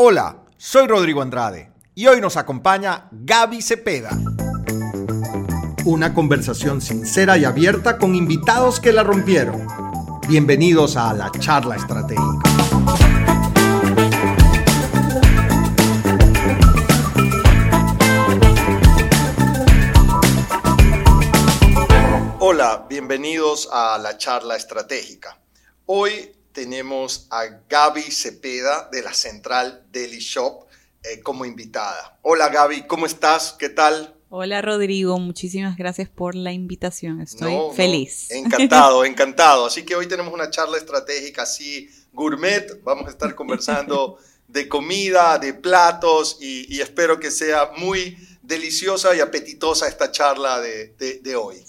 Hola, soy Rodrigo Andrade y hoy nos acompaña Gaby Cepeda. Una conversación sincera y abierta con invitados que la rompieron. Bienvenidos a la charla estratégica. Hola, bienvenidos a la charla estratégica. Hoy tenemos a Gaby Cepeda de la Central Daily Shop eh, como invitada. Hola Gaby, ¿cómo estás? ¿Qué tal? Hola Rodrigo, muchísimas gracias por la invitación. Estoy feliz. encantado, encantado. Así que hoy tenemos una charla estratégica así gourmet. Vamos a estar conversando de comida, de platos y, espero que sea muy deliciosa y apetitosa esta charla de, hoy.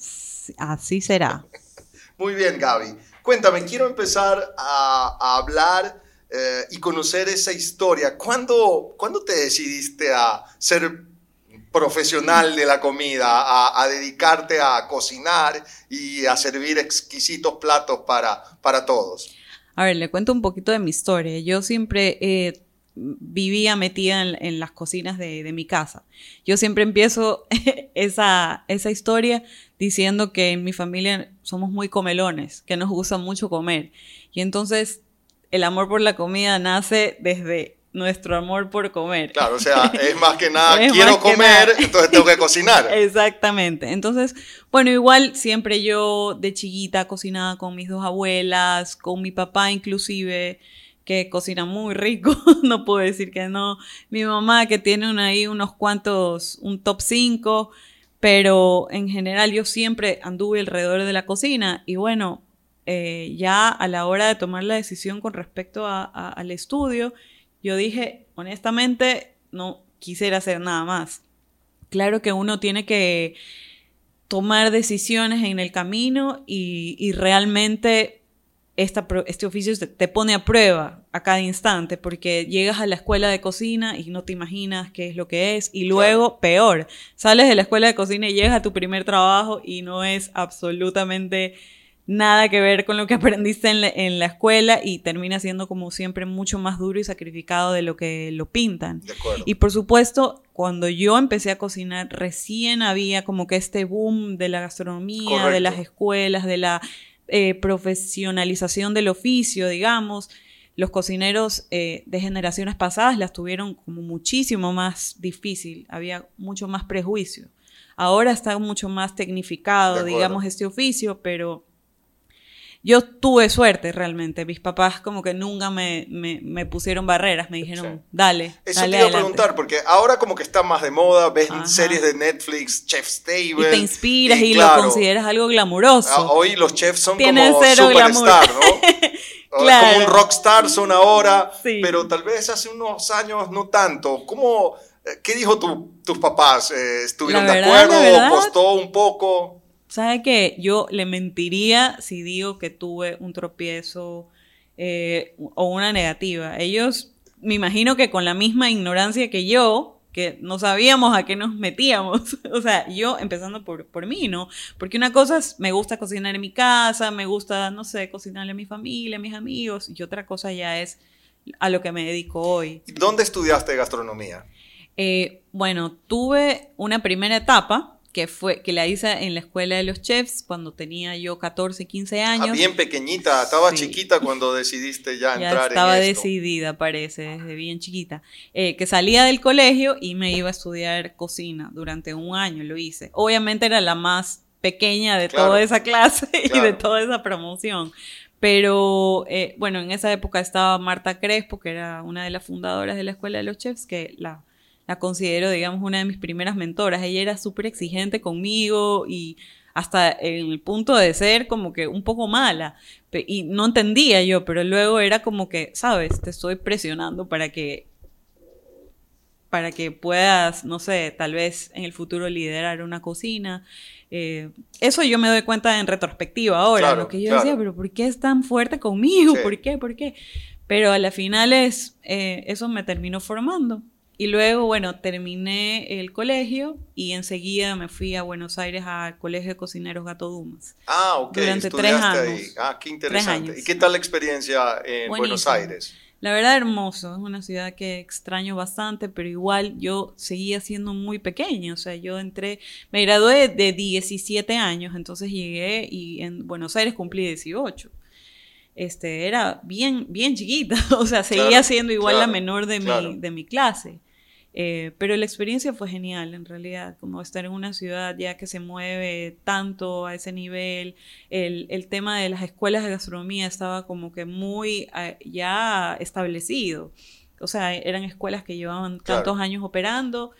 Así será. Muy bien, Gaby. Cuéntame, quiero empezar a, hablar eh, y conocer esa historia. ¿Cuándo, ¿Cuándo, te decidiste a ser profesional de la comida, a, dedicarte a cocinar y a servir exquisitos platos para, para todos? A ver, le cuento un poquito de mi historia. Yo siempre eh, vivía metida en, las cocinas de, de, mi casa. Yo siempre empiezo esa, esa historia diciendo que en mi familia somos muy comelones, que nos gusta mucho comer. Y entonces el amor por la comida nace desde nuestro amor por comer. Claro, o sea, es más que nada, quiero comer, entonces tengo que cocinar. Exactamente. Entonces, bueno, igual siempre yo de chiquita cocinaba con mis dos abuelas, con mi papá inclusive, que cocina muy rico, no puedo decir que no. Mi mamá que tiene ahí unos cuantos, un top 5 pero en general yo siempre anduve alrededor de la cocina y bueno, eh, ya a la hora de tomar la decisión con respecto al estudio, yo dije, honestamente, no quisiera hacer nada más. Claro que uno tiene que tomar decisiones en el camino y realmente este oficio te pone a prueba a cada instante porque llegas a la escuela de cocina y no te imaginas qué es lo que es y luego peor, sales de la escuela de cocina y llegas a tu primer trabajo y no es absolutamente nada que ver con lo que aprendiste en la, escuela y termina siendo como siempre mucho más duro y sacrificado de lo que lo pintan. y por supuesto, cuando yo empecé a cocinar, recién había como que este boom de la gastronomía, de las escuelas, de la eh, profesionalización del oficio, digamos. Los cocineros eh, de generaciones pasadas las tuvieron como muchísimo más difícil, había mucho más prejuicio. Ahora está mucho más tecnificado, digamos, este oficio, pero yo tuve suerte realmente. Mis papás como que nunca me, me, pusieron barreras, me dijeron, dale. Eso te iba a preguntar, porque ahora como que está más de moda, ves series de Netflix, Chef's Table. Y te inspiras y, lo consideras algo glamuroso. Ah, hoy los chefs son como superstar, ¿no? claro. Como un rockstar son ahora, pero tal vez hace unos años no tanto. ¿Cómo, eh, ¿Qué dijo tu, tus papás? Eh, ¿Estuvieron de acuerdo? ¿Costó un poco? ¿Sabe que Yo le mentiría si digo que tuve un tropiezo eh, o una negativa. Ellos, me imagino que con la misma ignorancia que yo, que no sabíamos a qué nos metíamos. o sea, yo empezando por, por mí, ¿no? Porque una cosa es, me gusta cocinar en mi casa, me gusta, no sé, cocinarle a mi familia, a mis amigos, y otra cosa ya es a lo que me dedico hoy. ¿Dónde estudiaste gastronomía? Eh, bueno, tuve una primera etapa que fue que la hice en la escuela de los chefs cuando tenía yo 14, 15 ah, años. bien pequeñita, estaba chiquita cuando decidiste ya, entrar en Estaba decidida, parece, desde bien chiquita. Eh, que salía del colegio y me iba a estudiar cocina durante un año, lo hice. Obviamente era la más pequeña de toda esa clase y de toda esa promoción. Pero eh, bueno, en esa época estaba Marta Crespo, que era una de las fundadoras de la Escuela de los Chefs, que la la considero, digamos, una de mis primeras mentoras. Ella era súper exigente conmigo y hasta en el punto de ser como que un poco mala. Y no entendía yo, pero luego era como que, sabes, te estoy presionando para que para que puedas, no sé, tal vez en el futuro liderar una cocina. Eh, eso yo me doy cuenta en retrospectiva ahora, lo que yo decía, pero ¿por qué es tan fuerte conmigo? ¿Por qué? ¿Por qué? Pero a la final es, eh, eso me terminó formando. Y luego, bueno, terminé el colegio y enseguida me fui a Buenos Aires al Colegio de Cocineros Gato Dumas. Ah, ok. Durante tres años. Ahí. Ah, qué interesante. ¿Y qué tal la experiencia en Buenos Aires? La verdad, hermoso. Es una ciudad que extraño bastante, pero igual yo seguía siendo muy pequeña. O sea, yo entré, me gradué de 17 años, entonces llegué y en Buenos Aires cumplí 18. Este, era bien, bien chiquita. O sea, seguía siendo igual la menor de, mi, de mi clase. Eh, pero la experiencia fue genial, en realidad, como estar en una ciudad ya que se mueve tanto a ese nivel. El, el tema de las escuelas de gastronomía estaba como que muy eh, ya establecido. O sea, eran escuelas que llevaban tantos años operando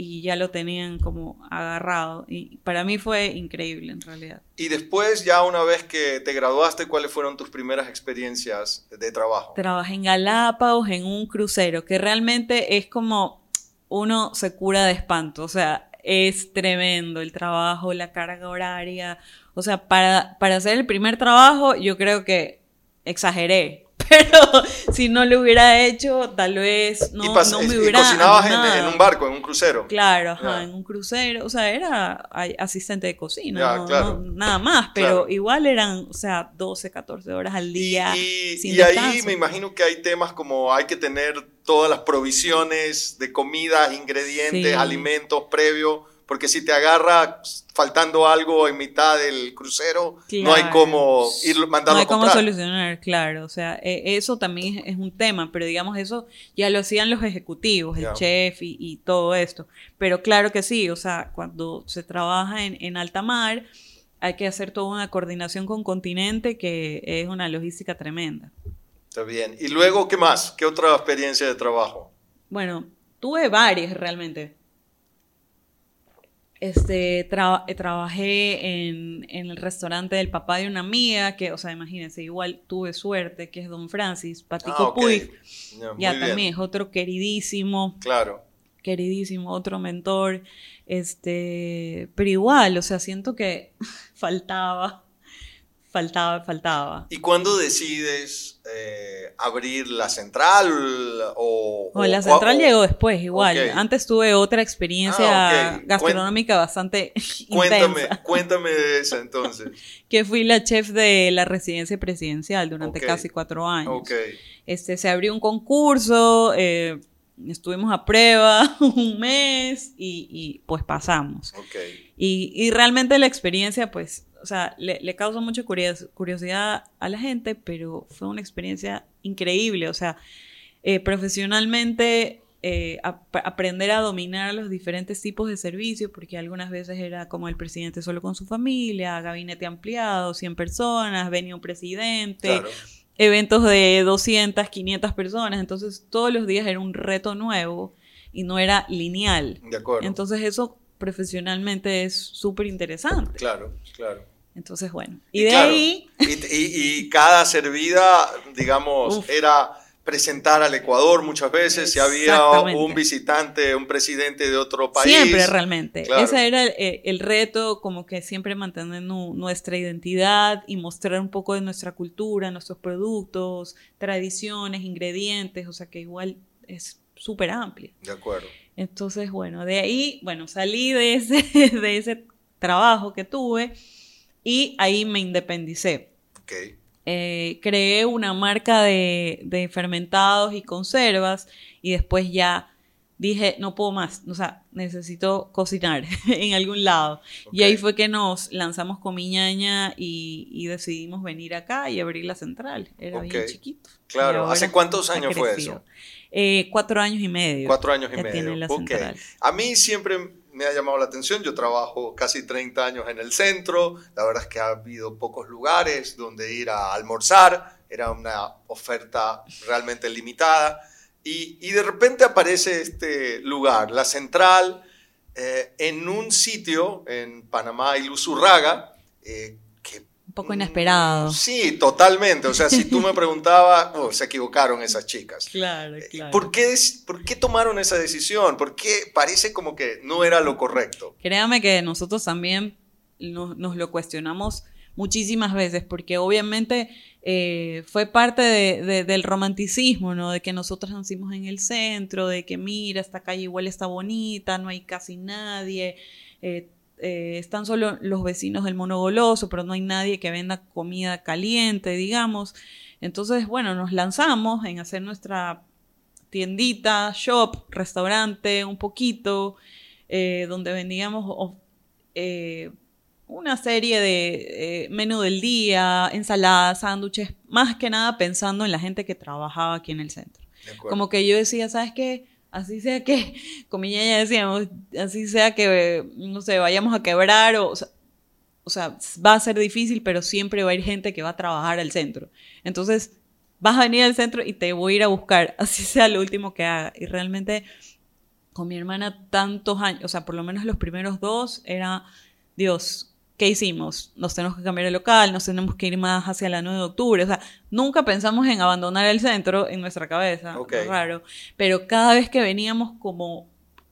y ya lo tenían como agarrado. Y para mí fue increíble, en realidad. Y después, ya una vez que te graduaste, ¿cuáles fueron tus primeras experiencias de trabajo? Trabajé en Galápagos, en un crucero, que realmente es como uno se cura de espanto, o sea, es tremendo el trabajo, la carga horaria, o sea, para, para hacer el primer trabajo yo creo que exageré, pero si no lo hubiera hecho, tal vez no, no me hubiera. Y cocinabas en, un barco, en un crucero. Claro, ajá, en un crucero. O sea, era asistente de cocina, nada más, pero igual eran, o sea, 12, 14 horas al día. Y, y ahí me imagino que hay temas como hay que tener todas las provisiones de comida, ingredientes, alimentos previo porque si te agarra faltando algo en mitad del crucero, no hay cómo ir mandarlo No hay cómo solucionar, claro. O sea, e, eso también es un tema, pero digamos, eso ya lo hacían los ejecutivos, el chef y, todo esto. Pero claro que sí, o sea, cuando se trabaja en, en alta mar, hay que hacer toda una coordinación con continente que es una logística tremenda. Está bien. ¿Y luego qué más? ¿Qué otra experiencia de trabajo? Bueno, tuve varias realmente. Este, trabajé en, el restaurante del papá de una amiga, que, o sea, imagínense, igual tuve suerte, que es Don Francis, Patico ah, Puig. Ya, también es otro queridísimo. Claro. Queridísimo, otro mentor. Este, pero igual, o sea, siento que faltaba faltaba, faltaba. ¿Y cuándo decides eh, abrir la central? O, la central llegó después, igual. Antes tuve otra experiencia ah, gastronómica bastante cuéntame, intensa. Cuéntame de esa entonces. que fui la chef de la residencia presidencial durante casi cuatro años. Este, se abrió un concurso, eh, estuvimos a prueba un mes y, pues pasamos. Y, y realmente la experiencia pues o sea, le, le causa mucha curiosidad a la gente, pero fue una experiencia increíble. O sea, eh, profesionalmente eh, aprender a dominar los diferentes tipos de servicios, porque algunas veces era como el presidente solo con su familia, gabinete ampliado, 100 personas, venía un presidente, eventos de 200, 500 personas, entonces todos los días era un reto nuevo y no era lineal. De acuerdo. Entonces eso profesionalmente es súper interesante. Claro, claro. Entonces, bueno. Y, de ahí... Y, cada servida, digamos, era presentar al Ecuador muchas veces, si había un visitante, un presidente de otro país. Siempre realmente. Ese era el, el, reto, como que siempre mantener nuestra identidad y mostrar un poco de nuestra cultura, nuestros productos, tradiciones, ingredientes, o sea que igual es súper amplio. De acuerdo. Entonces, bueno, de ahí, bueno, salí de ese, de ese trabajo que tuve y ahí me independicé. Eh, creé una marca de, fermentados y conservas y después ya dije, no puedo más, o sea, necesito cocinar en algún lado. Y ahí fue que nos lanzamos con mi ñaña y, decidimos venir acá y abrir la central. Era bien chiquito. Claro, ¿hace cuántos años fue eso? Eh, cuatro años y medio. Cuatro años y medio. A mí siempre me ha llamado la atención. Yo trabajo casi 30 años en el centro. La verdad es que ha habido pocos lugares donde ir a almorzar. Era una oferta realmente limitada. Y, y de repente aparece este lugar, la central, eh, en un sitio en Panamá y Luzurraga, eh, poco inesperado. Sí, totalmente. O sea, si tú me preguntabas, oh, se equivocaron esas chicas. Claro, eh, claro. ¿Por qué, ¿Por qué tomaron esa decisión? ¿Por qué parece como que no era lo correcto? Créame que nosotros también nos, lo cuestionamos muchísimas veces, porque obviamente eh, fue parte del romanticismo, ¿no? De que nosotros nacimos en el centro, de que mira, esta calle igual está bonita, no hay casi nadie. Eh, eh, están solo los vecinos del monogoloso, pero no hay nadie que venda comida caliente, digamos. Entonces, bueno, nos lanzamos en hacer nuestra tiendita, shop, restaurante, un poquito, donde vendíamos una serie de menú del día, ensaladas, sándwiches, más que nada pensando en la gente que trabajaba aquí en el centro. Como que yo decía, ¿sabes qué? Así sea que, como ya decíamos, así sea que, no sé, vayamos a quebrar o, o sea, va a ser difícil, pero siempre va a ir gente que va a trabajar al centro. Entonces, vas a venir al centro y te voy a ir a buscar, así sea lo último que haga. Y realmente, con mi hermana, tantos años, o sea, por lo menos los primeros dos, era, Dios, ¿qué hicimos? Nos tenemos que cambiar el local, nos tenemos que ir más hacia la 9 de octubre. O sea, nunca pensamos en abandonar el centro en nuestra cabeza. Okay. Raro. Pero cada vez que veníamos como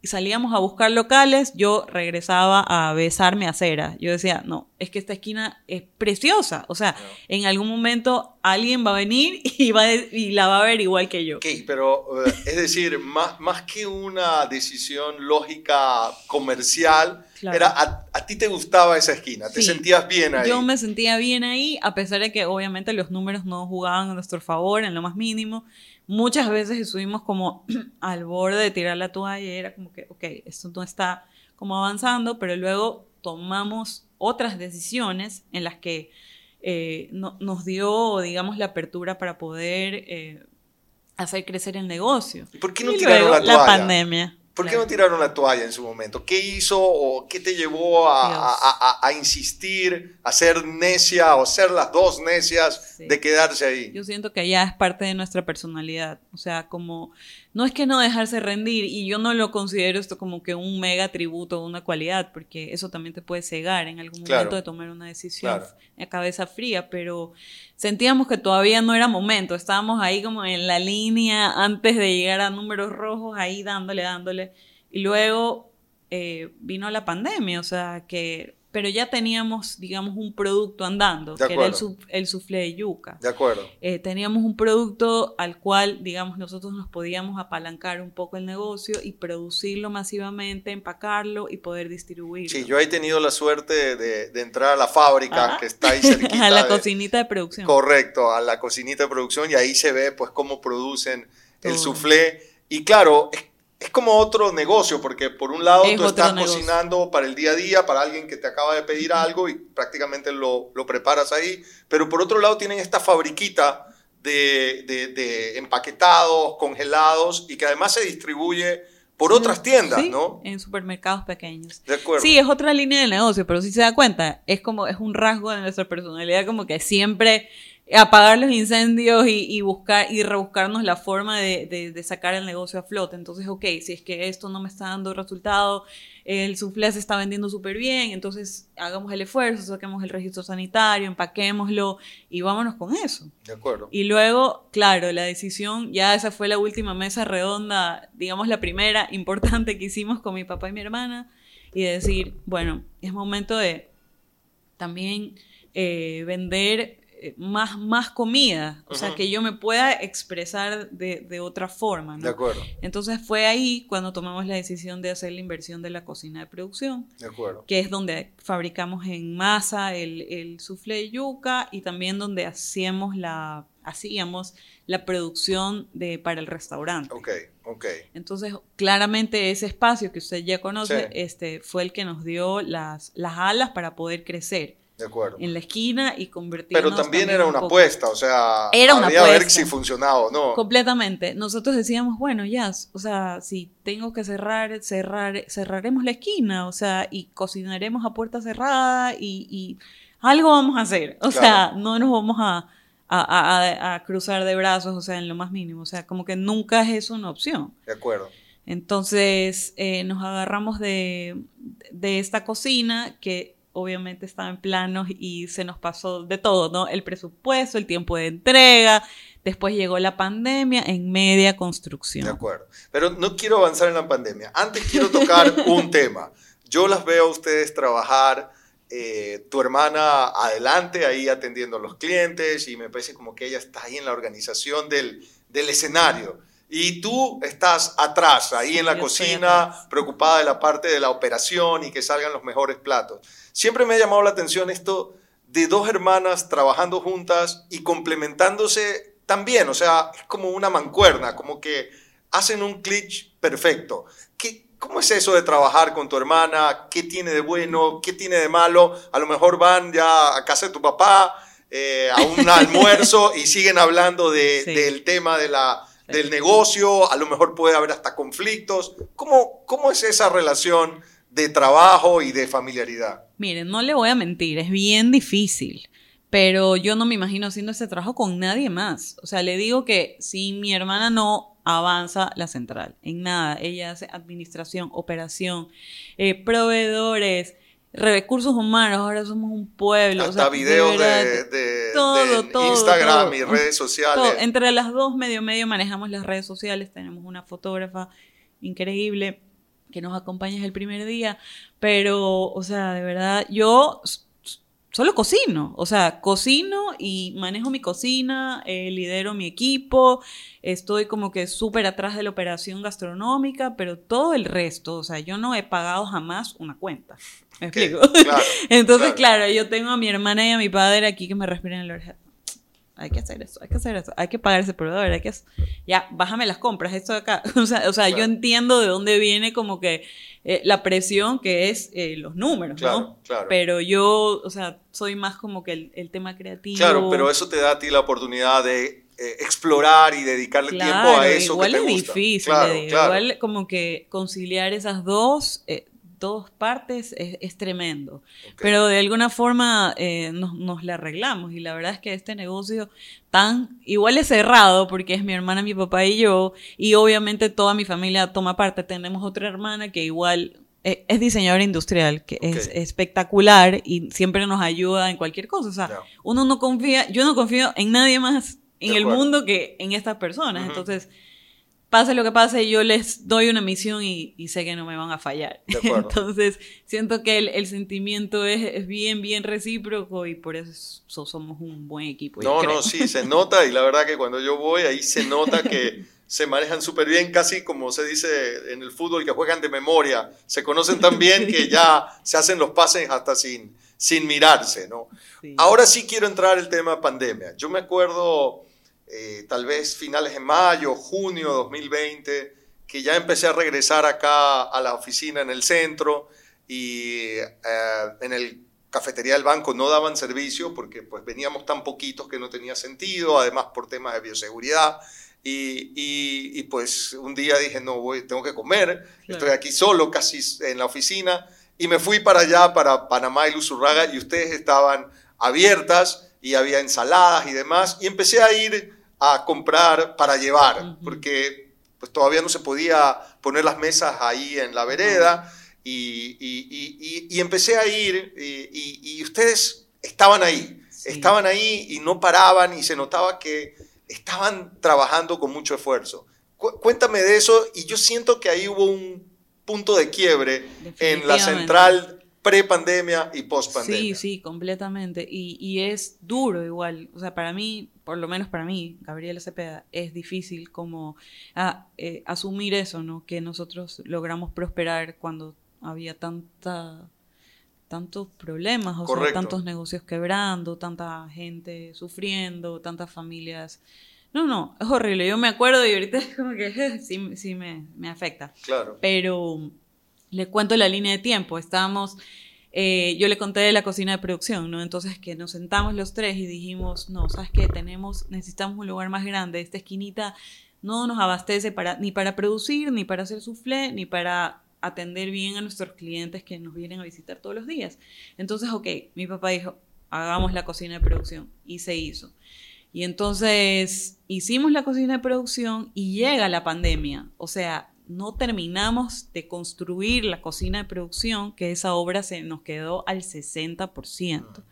salíamos a buscar locales, yo regresaba a besarme a cera. Yo decía, no, es que esta esquina es preciosa. O sea, en algún momento alguien va a venir y, va y la va a ver igual que yo. Ok, pero eh, es decir, más, más que una decisión lógica comercial, era a, ti te gustaba esa esquina, te sentías bien ahí. Yo me sentía bien ahí, a pesar de que obviamente los números no jugaban a nuestro favor en lo más mínimo muchas veces estuvimos como al borde de tirar la toalla y era como que, ok, esto no está como avanzando, pero luego tomamos otras decisiones en las que eh, nos dio, digamos, la apertura para poder eh, hacer crecer el negocio. ¿Y por qué no tiraron la toalla? La pandemia. ¿Por qué no tiraron la toalla en su momento? ¿Qué hizo o qué te llevó a, insistir, a ser necia o ser las dos necias de quedarse ahí? Yo siento que ya es parte de nuestra personalidad. O sea, como no es que no dejarse rendir y yo no lo considero esto como que un mega tributo o una cualidad, porque eso también te puede cegar en algún momento de tomar una decisión a cabeza fría, pero sentíamos que todavía no era momento, estábamos ahí como en la línea antes de llegar a números rojos, ahí dándole, dándole, y luego eh, vino la pandemia, o sea que pero ya teníamos, digamos, un producto andando, que era el, el soufflé de yuca. De acuerdo. Eh, teníamos un producto al cual, digamos, nosotros nos podíamos apalancar un poco el negocio y producirlo masivamente, empacarlo y poder distribuirlo. Sí, yo he tenido la suerte de, entrar a la fábrica que está ahí cerquita. a la cocinita de producción. Correcto, a la cocinita de producción y ahí se ve, pues, cómo producen el soufflé. Y claro, es es como otro negocio, porque por un lado tú estás cocinando para el día a día, para alguien que te acaba de pedir algo y prácticamente lo, lo preparas ahí, pero por otro lado tienen esta fabriquita de, de, empaquetados, congelados y que además se distribuye por otras tiendas, ¿no? En supermercados pequeños. De acuerdo. Sí, es otra línea de negocio, pero si se da cuenta, es como, es un rasgo de nuestra personalidad, como que siempre apagar los incendios y, buscar y rebuscarnos la forma de, sacar el negocio a flote. Entonces, ok, si es que esto no me está dando resultado, el soufflé se está vendiendo súper bien, entonces hagamos el esfuerzo, saquemos el registro sanitario, empaquémoslo y vámonos con eso. De acuerdo. Y luego, claro, la decisión, ya esa fue la última mesa redonda, digamos la primera importante que hicimos con mi papá y mi hermana, y decir, bueno, es momento de también eh, vender más, más comida, o sea, que yo me pueda expresar de, otra forma. ¿no? De acuerdo. Entonces fue ahí cuando tomamos la decisión de hacer la inversión de la cocina de producción, de acuerdo. que es donde fabricamos en masa el, el soufflé de yuca y también donde hacíamos la, hacíamos la producción de, para el restaurante. Ok, ok. Entonces, claramente ese espacio que usted ya conoce este, fue el que nos dio las, las alas para poder crecer de acuerdo. en la esquina y convertirnos. Pero también, era una apuesta, o sea, era una había ver si funcionaba o no. Completamente. Nosotros decíamos, bueno, ya, o sea, si tengo que cerrar, cerrar, cerraremos la esquina, o sea, y cocinaremos a puerta cerrada y, algo vamos a hacer. O sea, no nos vamos a, a, cruzar de brazos, o sea, en lo más mínimo. O sea, como que nunca es eso una opción. De acuerdo. Entonces eh, nos agarramos de, de esta cocina que obviamente estaba en planos y se nos pasó de todo, ¿no? El presupuesto, el tiempo de entrega, después llegó la pandemia en media construcción. De acuerdo, pero no quiero avanzar en la pandemia. Antes quiero tocar un tema. Yo las veo a ustedes trabajar, eh, tu hermana adelante ahí atendiendo a los clientes y me parece como que ella está ahí en la organización del, del escenario. Y tú estás atrás, ahí en la cocina, preocupada de la parte de la operación y que salgan los mejores platos. Siempre me ha llamado la atención esto de dos hermanas trabajando juntas y complementándose también, o sea, es como una mancuerna, como que hacen un clic perfecto. ¿Qué, ¿Cómo es eso de trabajar con tu hermana? ¿Qué tiene de bueno? ¿Qué tiene de malo? A lo mejor van ya a casa de tu papá eh, a un almuerzo y siguen hablando del tema de la, del negocio, a lo mejor puede haber hasta conflictos. ¿Cómo, ¿Cómo es esa relación de trabajo y de familiaridad? Miren, no le voy a mentir, es bien difícil pero yo no me imagino haciendo ese trabajo con nadie más. O sea, le digo que si mi hermana no avanza la central, en nada, ella hace administración, operación, eh, proveedores, recursos humanos, ahora somos un pueblo. Hasta videos de, Instagram y redes sociales. Entre las dos, medio medio, manejamos las redes sociales, tenemos una fotógrafa increíble que nos acompaña el primer día, pero, o sea, de verdad, yo solo cocino, o sea, cocino y manejo mi cocina, eh, lidero mi equipo, estoy como que súper atrás de la operación gastronómica, pero todo el resto, o sea, yo no he pagado jamás una cuenta. ¿Me explico? Entonces, claro. yo tengo a mi hermana y a mi padre aquí que me respiran en la oreja hay que hacer eso, hay que hacer eso, hay que pagar ese proveedor, hay que... Ya, bájame las compras, esto de acá. O sea, o sea yo entiendo de dónde viene como que eh, la presión que es eh, los números, ¿no? Claro. Pero yo, o sea, soy más como que el, tema creativo. Claro, pero eso te da a ti la oportunidad de eh, explorar y dedicarle tiempo a eso igual que te es difícil, igual como que conciliar esas dos dos partes es, tremendo. Pero de alguna forma eh, nos, nos la arreglamos y la verdad es que este negocio tan igual es cerrado porque es mi hermana, mi papá y yo y obviamente toda mi familia toma parte. Tenemos otra hermana que igual eh, es diseñadora industrial, que es espectacular y siempre nos ayuda en cualquier cosa. O sea, uno no confía, yo no confío en nadie más en el mundo que en estas personas. Entonces, pase lo que pase, yo les doy una misión y, sé que no me van a fallar. Entonces, siento que el, sentimiento es, bien, bien recíproco y por eso somos un buen equipo. No, no, sí, se nota y la verdad que cuando yo voy ahí se nota que se manejan súper bien, casi como se dice en el fútbol, que juegan de memoria. Se conocen tan bien que ya se hacen los pases hasta sin, sin mirarse, ¿no? Ahora sí quiero entrar el tema pandemia. Yo me acuerdo eh, tal vez finales de mayo, junio de 2020, que ya empecé a regresar acá a la oficina en el centro y eh, en el cafetería del banco no daban servicio porque pues veníamos tan poquitos que no tenía sentido, además por temas de bioseguridad. Y, y, pues un día dije, no, voy, tengo que comer, estoy aquí solo, casi en la oficina, y me fui para allá, para Panamá y Luzurraga, y ustedes estaban abiertas y había ensaladas y demás, y empecé a ir a comprar para llevar, porque pues todavía no se podía poner las mesas ahí en la vereda y, y, y, empecé a ir y, ustedes estaban ahí, estaban ahí y no paraban y se notaba que estaban trabajando con mucho esfuerzo. cuéntame de eso y yo siento que ahí hubo un punto de quiebre en la central pre-pandemia y post-pandemia. Sí, sí, completamente. Y, y, es duro igual. O sea, para mí, por lo menos para mí, Gabriela Cepeda, es difícil como ah, eh, asumir eso, ¿no? Que nosotros logramos prosperar cuando había tanta tantos problemas, o sea, tantos negocios quebrando, tanta gente sufriendo, tantas familias. No, no, es horrible. Yo me acuerdo y ahorita es como que sí, sí me, me afecta. Claro. Pero le cuento la línea de tiempo. Estábamos, eh, yo le conté de la cocina de producción, ¿no? Entonces que nos sentamos los tres y dijimos, no, ¿sabes qué? Tenemos, necesitamos un lugar más grande. Esta esquinita no nos abastece para, ni para producir, ni para hacer soufflé, ni para atender bien a nuestros clientes que nos vienen a visitar todos los días. Entonces, ok, mi papá dijo, hagamos la cocina de producción y se hizo. Y entonces hicimos la cocina de producción y llega la pandemia. O sea, no terminamos de construir la cocina de producción, que esa obra se nos quedó al 60%. Ah,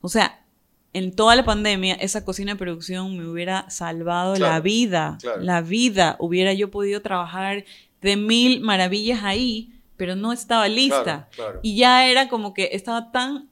o sea, en toda la pandemia, esa cocina de producción me hubiera salvado la vida. La vida. Hubiera yo podido trabajar de mil maravillas ahí, pero no estaba lista. Y ya era como que estaba tan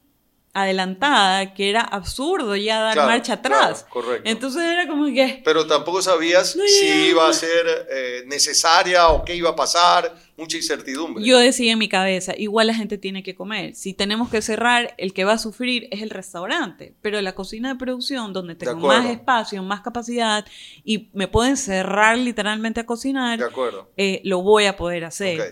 adelantada que era absurdo ya dar Claro, marcha atrás. claro, correcto. Entonces era como que, Pero tampoco sabías No si llegaba. iba a ser eh, necesaria o qué iba a pasar, mucha incertidumbre. yo decía en mi cabeza, igual la gente tiene que comer. Si tenemos que cerrar, el que va a sufrir es el restaurante. Pero la cocina de producción, donde tengo más espacio, más capacidad y me pueden cerrar literalmente a cocinar, De acuerdo. eh, lo voy a poder hacer. Ok.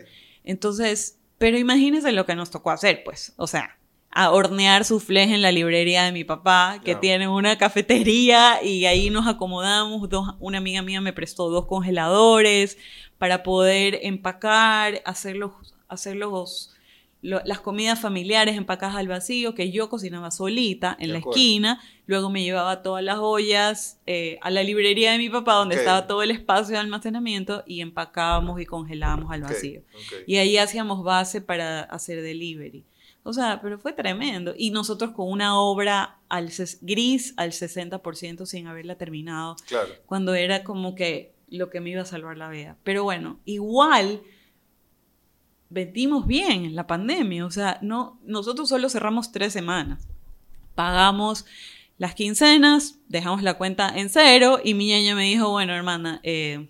Entonces, pero imagínense lo que nos tocó hacer, pues. O sea, a hornear soufflés en la librería de mi papá, que Claro. tiene una cafetería, y ahí nos acomodamos. Dos, una amiga mía me prestó dos congeladores para poder empacar, hacer los, hacer los- lo- las comidas familiares empacadas al vacío, que yo cocinaba solita en De la acuerdo. esquina. Luego me llevaba todas las ollas eh, a la librería de mi papá, donde estaba todo el espacio de almacenamiento, y empacábamos y congelábamos al vacío. Y ahí hacíamos base para hacer delivery. O sea, pero fue tremendo. Y nosotros con una obra al gris al 60% sin haberla terminado, Claro. cuando era como que lo que me iba a salvar la vida. Pero bueno, igual vendimos bien en la pandemia. O sea, no, nosotros solo cerramos tres semanas. Pagamos las quincenas, dejamos la cuenta en cero y mi ñaña me dijo, bueno, hermana, eh,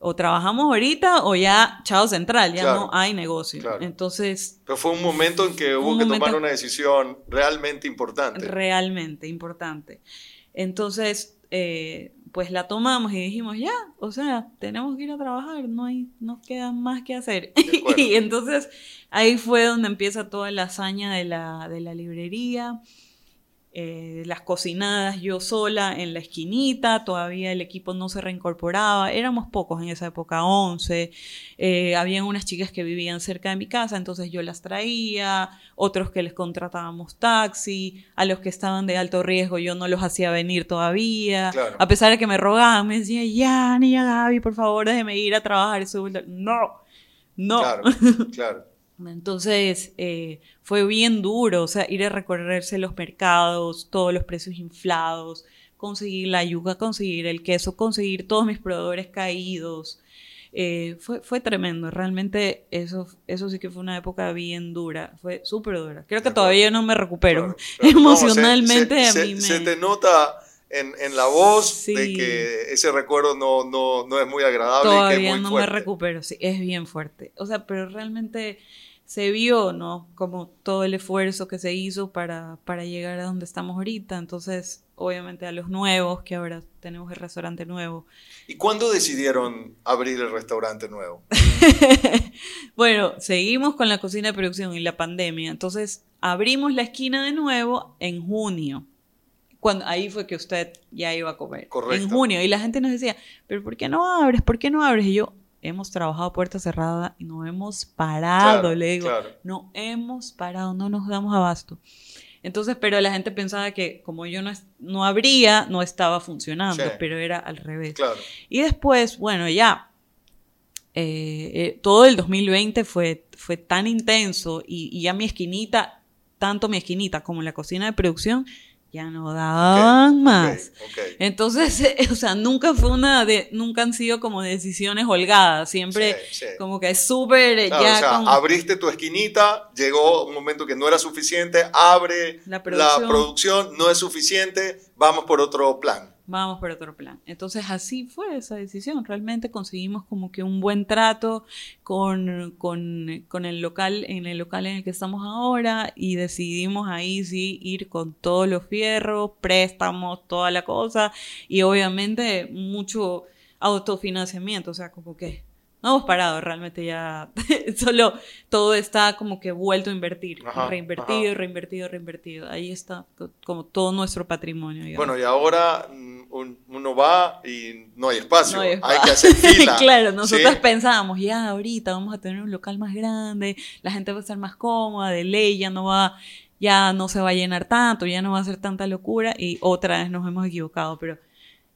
o trabajamos ahorita o ya, chao central, ya Claro, no hay negocio. claro. Entonces, Pero fue un momento en que hubo que tomar una decisión realmente importante. realmente importante. Entonces, eh, pues la tomamos y dijimos, ya, o sea, tenemos que ir a trabajar, no hay, nos queda más que hacer. Y entonces ahí fue donde empieza toda la hazaña de la, de la librería. Eh, las cocinadas yo sola en la esquinita, todavía el equipo no se reincorporaba, éramos pocos en esa época, 11, eh, habían unas chicas que vivían cerca de mi casa, entonces yo las traía, otros que les contratábamos taxi, a los que estaban de alto riesgo yo no los hacía venir todavía, Claro. a pesar de que me rogaban, me decía, ya, niña Gaby, por favor, déjeme ir a trabajar, Eso- no, no. Claro, claro. Entonces eh, fue bien duro, o sea, ir a recorrerse los mercados, todos los precios inflados, conseguir la yuca, conseguir el queso, conseguir todos mis proveedores caídos. Eh, fue, fue tremendo, realmente eso, eso sí que fue una época bien dura, fue súper dura. Creo que todavía no me recupero. Claro, claro. No, se- Emocionalmente se, a mí me... se te nota en, en la voz de que ese recuerdo no, no, no es muy agradable y que Todavía es muy no fuerte. me recupero, sí, es bien fuerte. O sea, pero realmente se vio, ¿no? Como todo el esfuerzo que se hizo para, para llegar a donde estamos ahorita. Entonces, obviamente a los nuevos, que ahora tenemos el restaurante nuevo. ¿Y cuándo decidieron abrir el restaurante nuevo? bueno, seguimos con la cocina de producción y la pandemia. Entonces, abrimos la esquina de nuevo en junio. Cuando, ahí fue que usted ya iba a comer. Correcto. En junio. Y la gente nos decía, pero ¿por qué no abres? ¿Por qué no abres? Y yo, hemos trabajado puerta cerrada y no hemos parado. Claro, Le digo, claro. no hemos parado, no nos damos abasto. Entonces, pero la gente pensaba que como yo no, no abría, no estaba funcionando, Sí. pero era al revés. Claro. Y después, bueno, ya, eh, eh, todo el 2020 fue, fue tan intenso y, y ya mi esquinita, tanto mi esquinita como la cocina de producción, ya no daban más. Entonces, eh, o sea, nunca fue una de, nunca han sido como decisiones holgadas, siempre Sí, sí. como que es súper Claro, ya o sea, abriste tu esquinita, llegó un momento que no era suficiente, abre La producción, no es suficiente, vamos por otro plan. Vamos por otro plan. Entonces así fue esa decisión. Realmente conseguimos como que un buen trato con, con, con el local, en el local en el que estamos ahora y decidimos ahí sí ir con todos los fierros, préstamos, toda la cosa y obviamente mucho autofinanciamiento, o sea, como que no hemos parado, realmente ya solo todo está como que vuelto a invertir, Ajá, reinvertido, ajá. reinvertido, reinvertido. Ahí está co- como todo nuestro patrimonio. digamos. Bueno, y ahora mm, un- uno va y no hay espacio, No hay hay, espacio. que hacer fila. claro, nosotros ¿sí? pensábamos, ya ahorita vamos a tener un local más grande, la gente va a estar más cómoda, de ley ya no va, ya no se va a llenar tanto, ya no va a ser tanta locura y otra vez nos hemos equivocado, pero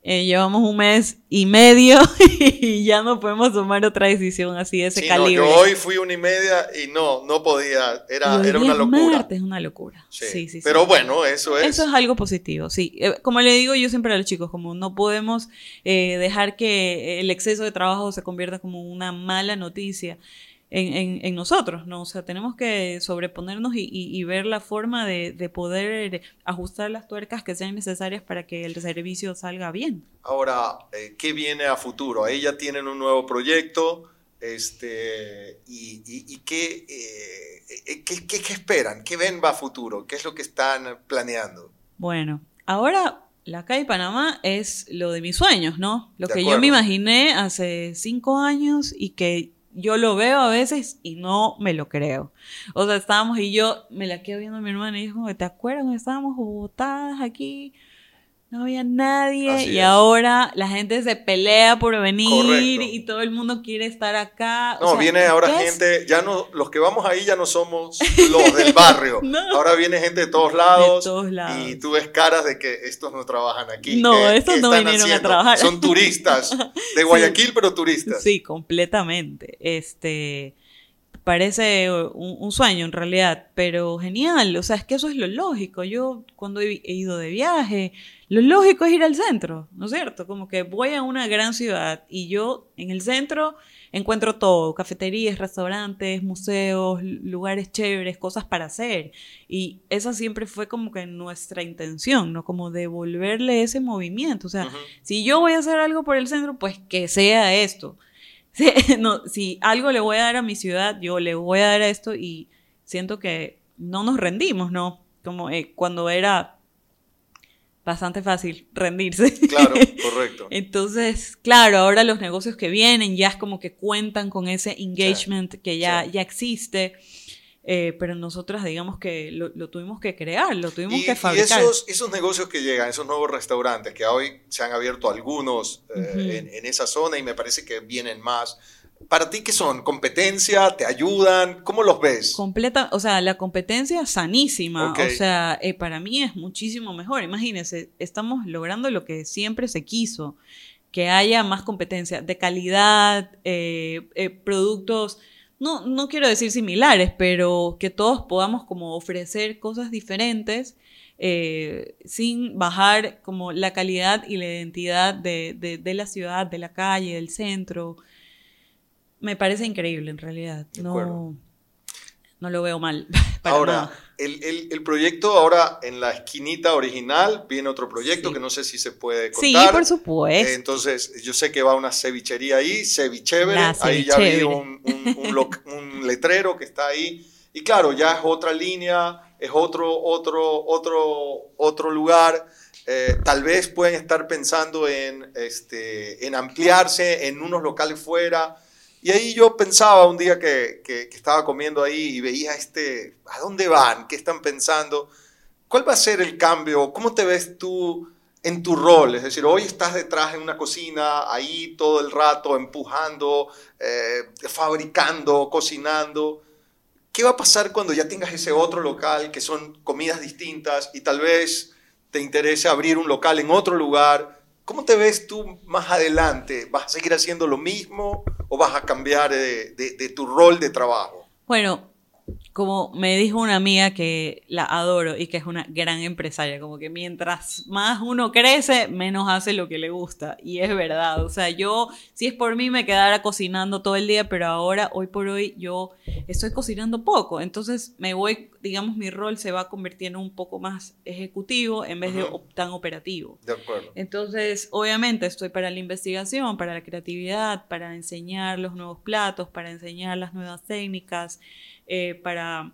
eh, llevamos un mes y medio y ya no podemos tomar otra decisión así de ese Sí, no, calibre. yo hoy fui una y media y no, no podía, era, era una locura. martes, es una locura. Sí. Sí, sí, sí. Pero bueno, eso es. Eso es algo positivo, sí. Eh, Como le digo yo siempre a los chicos, como no podemos eh, dejar que el exceso de trabajo se convierta como una mala noticia. En, nosotros, ¿no? O sea, tenemos que sobreponernos y, ver la forma de, poder ajustar las tuercas que sean necesarias para que el servicio salga bien. Ahora, eh, ¿qué viene a futuro? Ahí ya tienen un nuevo proyecto, este, y, qué, eh, qué, qué, esperan? ¿Qué ven va a futuro? ¿Qué es lo que están planeando? Bueno, ahora la calle Panamá es lo de mis sueños, ¿no? Lo que yo me imaginé hace cinco años y que yo lo veo a veces y no me lo creo. O sea, estábamos y yo me la quedo viendo a mi hermana y dijo, ¿te acuerdas estábamos botadas aquí? No había nadie y ahora la gente se pelea por venir y todo el mundo quiere estar acá. No, viene ahora gente, ya no, los que vamos ahí ya no somos los del barrio. Ahora viene gente de todos, lados, y tú ves caras de que estos no trabajan aquí. No, estos no vinieron a trabajar. Son turistas de Guayaquil, pero turistas. Sí, completamente. Este parece un, sueño en realidad, pero genial, o sea, es que eso es lo lógico. Yo cuando he, ido de viaje, lo lógico es ir al centro, ¿no es cierto? Como que voy a una gran ciudad y yo en el centro encuentro todo, cafeterías, restaurantes, museos, lugares chéveres, cosas para hacer. Y esa siempre fue como que nuestra intención, ¿no? Como devolverle ese movimiento. O sea, si yo voy a hacer algo por el centro, pues que sea esto. no, si algo le voy a dar a mi ciudad, yo le voy a dar a esto y siento que no nos rendimos, ¿no? Como eh, cuando era bastante fácil rendirse. Claro, correcto. Entonces, claro, ahora los negocios que vienen ya es como que cuentan con ese engagement que ya, ya existe. Eh, pero nosotras digamos que lo, tuvimos que crear, lo tuvimos que fabricar. Y esos, esos negocios que llegan, esos nuevos restaurantes, que hoy se han abierto algunos eh, en, esa zona y me parece que vienen más. ¿Para ti qué son? ¿Competencia? ¿Te ayudan? ¿Cómo los ves? Completa, o sea, la competencia sanísima. O sea, eh, para mí es muchísimo mejor. Imagínense, estamos logrando lo que siempre se quiso, que haya más competencia de calidad, productos no, no quiero decir similares, pero que todos podamos como ofrecer cosas diferentes eh, sin bajar como la calidad y la identidad de, la ciudad, de la calle, del centro. Me parece increíble en realidad. No, no lo veo mal. ahora, el, proyecto, ahora en la esquinita original, viene otro proyecto que no sé si se puede contar. Sí, por supuesto. entonces, yo sé que va una cevichería ahí, cevichevere. Ahí ya vi un, un, letrero que está ahí. Y claro, ya es otra línea, es otro, otro, otro, otro lugar. Eh, tal vez pueden estar pensando en, este, en ampliarse en unos locales fuera. Y ahí yo pensaba un día que, estaba comiendo ahí y veía este, ¿a dónde van? ¿Qué están pensando? ¿Cuál va a ser el cambio? ¿Cómo te ves tú en tu rol? Es decir, hoy estás detrás en una cocina, ahí todo el rato empujando, eh, fabricando, cocinando. ¿Qué va a pasar cuando ya tengas ese otro local que son comidas distintas y tal vez te interese abrir un local en otro lugar? ¿Cómo te ves tú más adelante? ¿Vas a seguir haciendo lo mismo o vas a cambiar de, de tu rol de trabajo? Bueno, como me dijo una amiga que la adoro y que es una gran empresaria, como que mientras más uno crece, menos hace lo que le gusta. Y es verdad, o sea, yo, si es por mí, me quedara cocinando todo el día, pero ahora, hoy por hoy, yo estoy cocinando poco. Entonces me voy, digamos, mi rol se va en un poco más ejecutivo en vez de tan operativo. De acuerdo. Entonces, obviamente, estoy para la investigación, para la creatividad, para enseñar los nuevos platos, para enseñar las nuevas técnicas. Eh, para,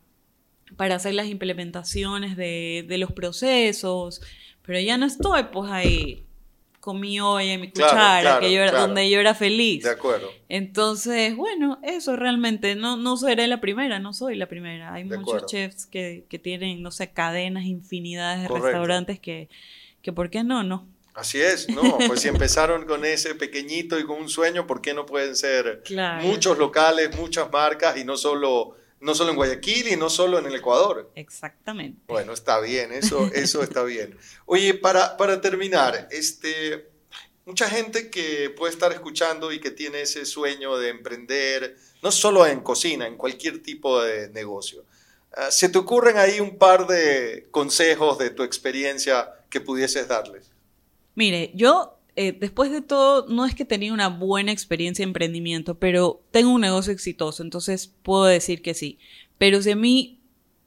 para hacer las implementaciones de, los procesos, pero ya no estoy pues ahí con mi olla mi cuchara, que yo era, donde yo era feliz. De acuerdo. Entonces, bueno, eso realmente, no, no seré la primera, no soy la primera. Hay muchos chefs que, tienen, no sé, cadenas, infinidades de restaurantes que, que, ¿por qué no? No. Así es, ¿no? Pues si empezaron con ese pequeñito y con un sueño, ¿por qué no pueden ser muchos locales, muchas marcas y no solo no solo en Guayaquil y no solo en el Ecuador. Exactamente. Bueno, está bien, eso, eso está bien. Oye, para, para terminar, este, mucha gente que puede estar escuchando y que tiene ese sueño de emprender, no solo en cocina, en cualquier tipo de negocio. Ah, ¿Se te ocurren ahí un par de consejos de tu experiencia que pudieses darles? Mire, yo eh, después de todo, no es que tenía una buena experiencia en emprendimiento, pero tengo un negocio exitoso, entonces puedo decir que sí. Pero si a mí,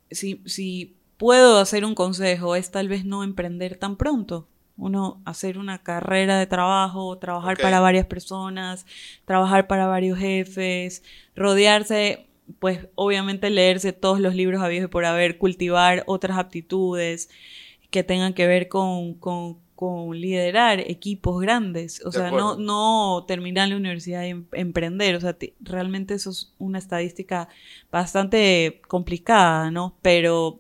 si, si puedo hacer un consejo, es tal vez no emprender tan pronto. Uno hacer una carrera de trabajo, trabajar para varias personas, trabajar para varios jefes, rodearse, pues obviamente leerse todos los libros habidos por haber, cultivar otras aptitudes que tengan que ver con, con, con liderar equipos grandes. O De sea, no, acuerdo. no terminar la universidad y em- emprender. O sea, realmente eso es una estadística bastante complicada, ¿no? Pero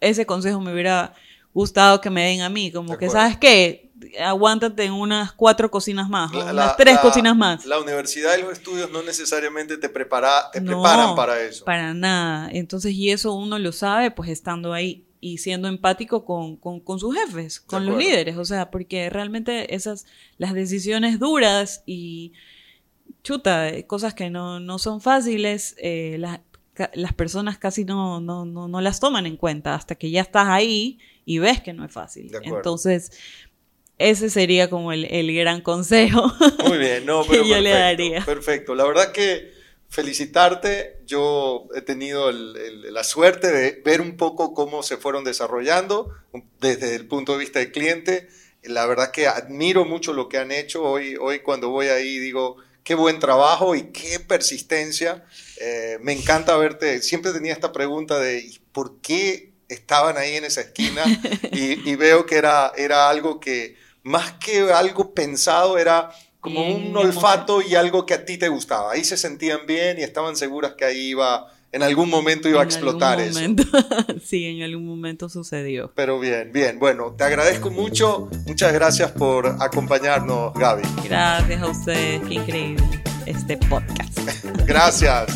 ese consejo me hubiera gustado que me den a mí, como De que, acuerdo. ¿sabes qué? Aguántate en unas cuatro cocinas más, o unas tres la- cocinas más. La universidad y los estudios no necesariamente te, prepara, te No, preparan para eso. Para nada. Entonces, y eso uno lo sabe, pues estando ahí y siendo empático con, con, con sus jefes, con los líderes. O sea, porque realmente esas, las decisiones duras y chuta, eh, cosas que no, no son fáciles, eh, las, las personas casi no, no, no, no las toman en cuenta hasta que ya estás ahí y ves que no es fácil. Entonces, ese sería como el, el gran consejo. Muy bien, no, que pero yo le daría. Perfecto. La verdad que felicitarte. Yo he tenido el- el- la suerte de ver un poco cómo se fueron desarrollando desde el punto de vista del cliente. La verdad que admiro mucho lo que han hecho. Hoy, hoy cuando voy ahí digo, qué buen trabajo y qué persistencia. Eh, me encanta verte. Siempre tenía esta pregunta de ¿y ¿por qué estaban ahí en esa esquina? Y, y veo que era, era algo que, más que algo pensado, era como Bien, un olfato y algo que a ti te gustaba. Ahí se sentían bien y estaban seguras que ahí iba, en algún momento iba a explotar algún eso. momento- sí, en algún momento sucedió. Pero bien, bien. Bueno, te agradezco mucho. Muchas gracias por acompañarnos, Gaby. Gracias a ustedes, qué increíble este podcast. Gracias.